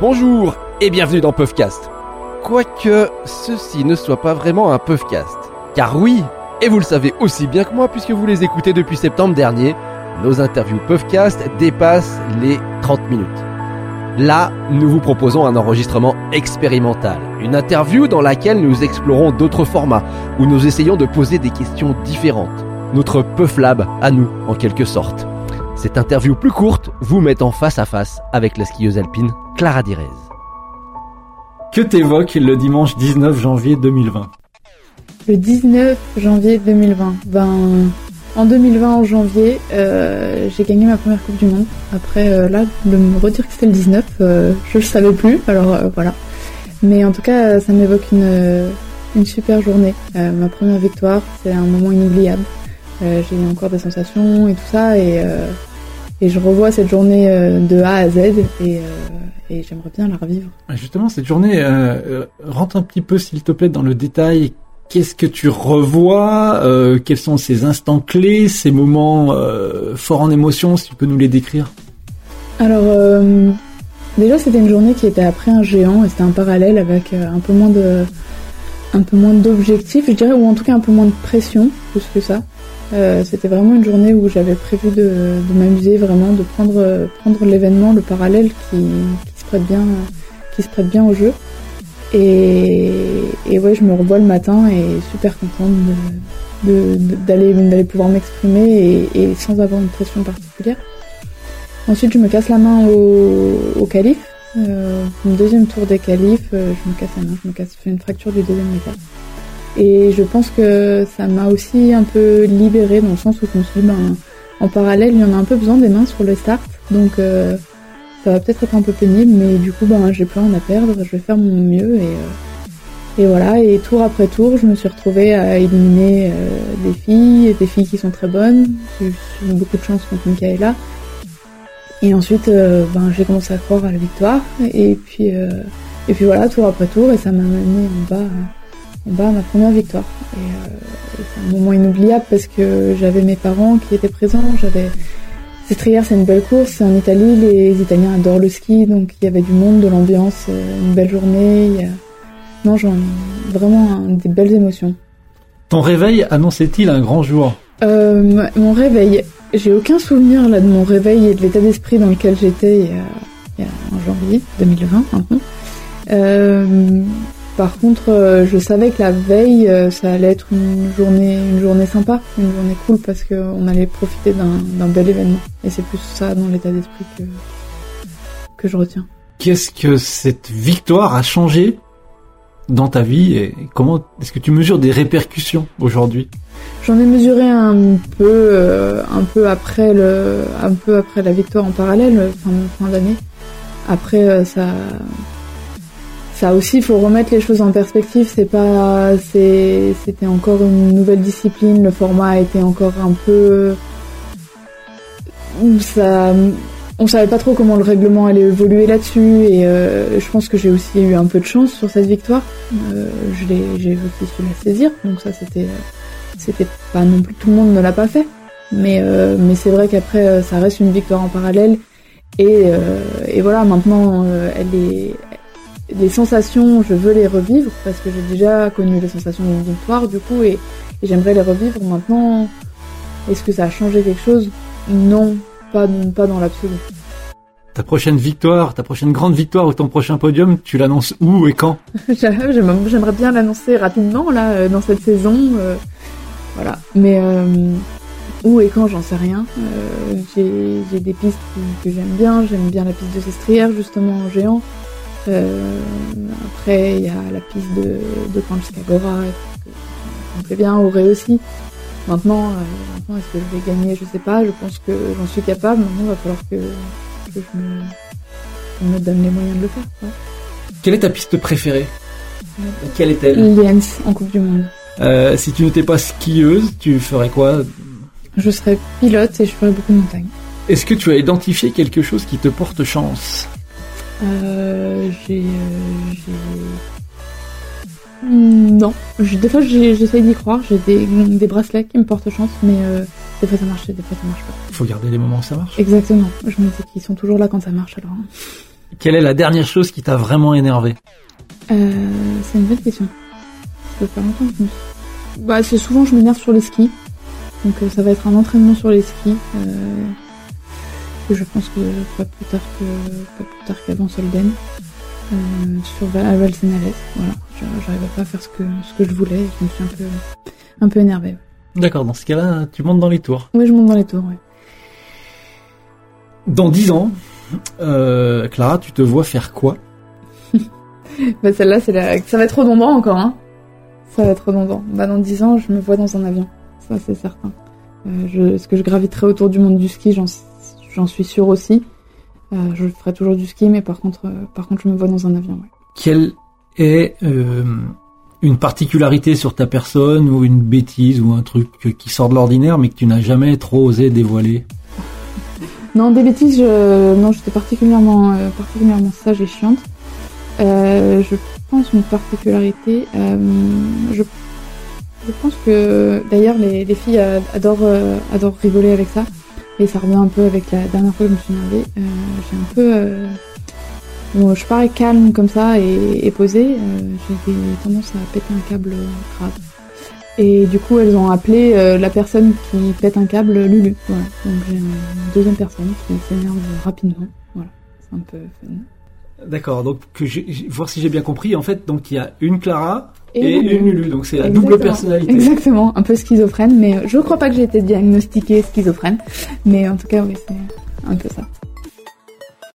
Bonjour et bienvenue dans Puffcast. Quoique ceci ne soit pas vraiment un Puffcast. Car oui, et vous le savez aussi bien que moi puisque vous les écoutez depuis septembre dernier, nos interviews Puffcast dépassent les 30 minutes. Là, nous vous proposons un enregistrement expérimental, une interview dans laquelle nous explorons d'autres formats, où nous essayons de poser des questions différentes. Notre Puff Lab à nous, en quelque sorte. Cette interview plus courte vous met en face à face avec la skieuse alpine Clara Direz. Que t'évoques le dimanche 19 janvier 2020 Le 19 janvier 2020. Ben, en 2020, en janvier, euh, j'ai gagné ma première Coupe du Monde. Après, euh, là, de me redire que c'était le 19, euh, je le savais plus, alors euh, voilà. Mais en tout cas, ça m'évoque une, une super journée. Euh, ma première victoire, c'est un moment inoubliable. Euh, j'ai eu encore des sensations et tout ça, et, euh, et je revois cette journée euh, de A à Z, et, euh, et j'aimerais bien la revivre. Justement, cette journée, euh, rentre un petit peu, s'il te plaît, dans le détail. Qu'est-ce que tu revois Quels sont ces instants clés, ces moments forts en émotion, si tu peux nous les décrire? Alors, déjà, c'était une journée qui était après un géant et c'était un parallèle avec un peu moins de, un peu moins d'objectifs, je dirais, ou en tout cas un peu moins de pression, plus que ça. Euh, c'était vraiment une journée où j'avais prévu de, m'amuser vraiment, de prendre, euh, l'événement, le parallèle qui, se prête bien, au jeu. Et, ouais, je me revois le matin et super contente d'aller pouvoir m'exprimer et, sans avoir une pression particulière. Ensuite, je me casse la main au, calife. Euh, mon deuxième tour des qualifs, euh, je me casse la main, je me casse, je fais une fracture du deuxième métal. Et je pense que ça m'a aussi un peu libérée dans le sens où je me suis dit, ben, en parallèle, il y en a un peu besoin des mains sur le start. Donc, euh, ça va peut-être être un peu pénible, mais du coup, ben, j'ai plus rien à perdre, je vais faire mon mieux et, euh, et voilà. Et tour après tour, je me suis retrouvée à éliminer euh, des filles, des filles qui sont très bonnes. J'ai eu beaucoup de chance contre Michaela. Et ensuite, euh, ben, j'ai commencé à croire à la victoire. Et puis, euh, et puis voilà, tour après tour, et ça m'a mené en bas, en bas à ma première victoire. Et, euh, et c'est un moment inoubliable parce que j'avais mes parents qui étaient présents. J'avais Sestrière, c'est une belle course, c'est en Italie. Les Italiens adorent le ski, donc il y avait du monde, de l'ambiance, euh, une belle journée. a- Non, j'en vraiment un- des belles émotions. Ton réveil annonçait-il un grand jour? Euh, mon réveil, j'ai aucun souvenir là de mon réveil et de l'état d'esprit dans lequel j'étais il, y a- il y a en janvier 2020 maintenant. Euh, par contre, euh, je savais que la veille, euh, ça allait être une journée, une journée sympa, une journée cool parce qu'on allait profiter d'un bel événement. Et c'est plus ça dans l'état d'esprit que que je retiens. Qu'est-ce que cette victoire a changé dans ta vie et comment est-ce que tu mesures des répercussions aujourd'hui? J'en ai mesuré un peu, euh, un peu après le, un peu après la victoire en parallèle, fin, fin d'année. Après, ça, ça aussi, il faut remettre les choses en perspective. C'est pas, c'est, c'était encore une nouvelle discipline. Le format été encore un peu, ça, on savait pas trop comment le règlement allait évoluer là-dessus. Et euh, je pense que j'ai aussi eu un peu de chance sur cette victoire. Euh, je l'ai, j'ai aussi su la saisir. Donc ça, c'était c'était pas non plus tout le monde ne l'a pas fait mais euh, mais c'est vrai qu'après euh, ça reste une victoire en parallèle et euh, et voilà maintenant euh, elle est les sensations je veux les revivre parce que j'ai déjà connu les sensations d'une victoire du coup et, et j'aimerais les revivre maintenant est-ce que ça a changé quelque chose? Non pas pas dans l'absolu Ta prochaine victoire, ta prochaine grande victoire ou ton prochain podium, tu l'annonces où et quand? J'aimerais bien l'annoncer rapidement là euh, dans cette saison. euh, voilà. Mais euh, où et quand, j'en sais rien. Euh, j'ai j'ai des pistes que, que j'aime bien. J'aime bien la piste de Sestrière justement en géant. Euh, après, il y a la piste de, de Panchkagora qui me plaît bien, Auré aussi. Maintenant, euh, maintenant est-ce que je vais gagner? Je sais pas. Je pense que j'en suis capable. Maintenant, il va falloir que, que je, me, je me donne les moyens de le faire. ouais. Quelle est ta piste préférée? Quelle est-elle? Liens en Coupe du Monde. Euh, Si tu n'étais pas skieuse, tu ferais quoi? Je serais pilote et je ferais beaucoup de montagne. Est-ce que tu as identifié quelque chose qui te porte chance? Euh, j'ai, euh, j'ai... Non, des fois j'essaye d'y croire, j'ai des, des bracelets qui me portent chance, mais euh, des fois ça marche, des fois ça marche pas. Il faut garder les moments où ça marche. Exactement, je me dis qu'ils sont toujours là quand ça marche alors. hein. Quelle est la dernière chose qui t'a vraiment énervé? Euh, c'est une bonne question. Ça peut faire longtemps que je Bah, c'est souvent je m'énerve sur les skis. Donc euh, ça va être un entraînement sur les skis. Euh, que je pense que pas plus tard que pas plus tard qu'avant Solden. Euh, sur Val- à Valsenales. Voilà. Je- J'arrivais pas à faire ce que ce que je voulais. et Je me suis un peu un peu énervée. D'accord, dans ce cas-là, tu montes dans les tours. Oui, je monte dans les tours. Ouais. Dans 10 ans, euh, Clara, tu te vois faire quoi? Bah celle-là, c'est la... ça va être redondant encore, hein. Ça va être redondant. Bah dans 10 ans, je me vois dans un avion. Ça, c'est certain. Euh, je... Est-ce que je graviterai autour du monde du ski J'en j'en suis sûre aussi. Euh, je ferai toujours du ski, mais par contre, euh, par contre, je me vois dans un avion. Ouais. Quelle est euh, une particularité sur ta personne ou une bêtise ou un truc qui sort de l'ordinaire mais que tu n'as jamais trop osé dévoiler? Non, des bêtises, je... non, j'étais particulièrement, particulièrement sage et chiante. Je pense une particularité. je... je pense que d'ailleurs les, les filles adorent, adorent rigoler avec ça. Et ça revient un peu avec la dernière fois que je me suis énervée. Euh, j'ai un peu. euh, Bon, je parais calme comme ça et, posée. euh, j'ai tendance à péter un câble grave. Et du coup, elles ont appelé euh, la personne qui pète un câble Lulu. Voilà. Donc j'ai une deuxième personne qui s'énerve rapidement. Voilà. C'est un peu fun. D'accord, donc que voir si j'ai bien compris, en fait, donc il y a une Clara et, une Lulu, donc c'est la double personnalité. Exactement, un peu schizophrène, mais je crois pas que j'ai été diagnostiquée schizophrène. Mais en tout cas, oui, c'est un peu ça.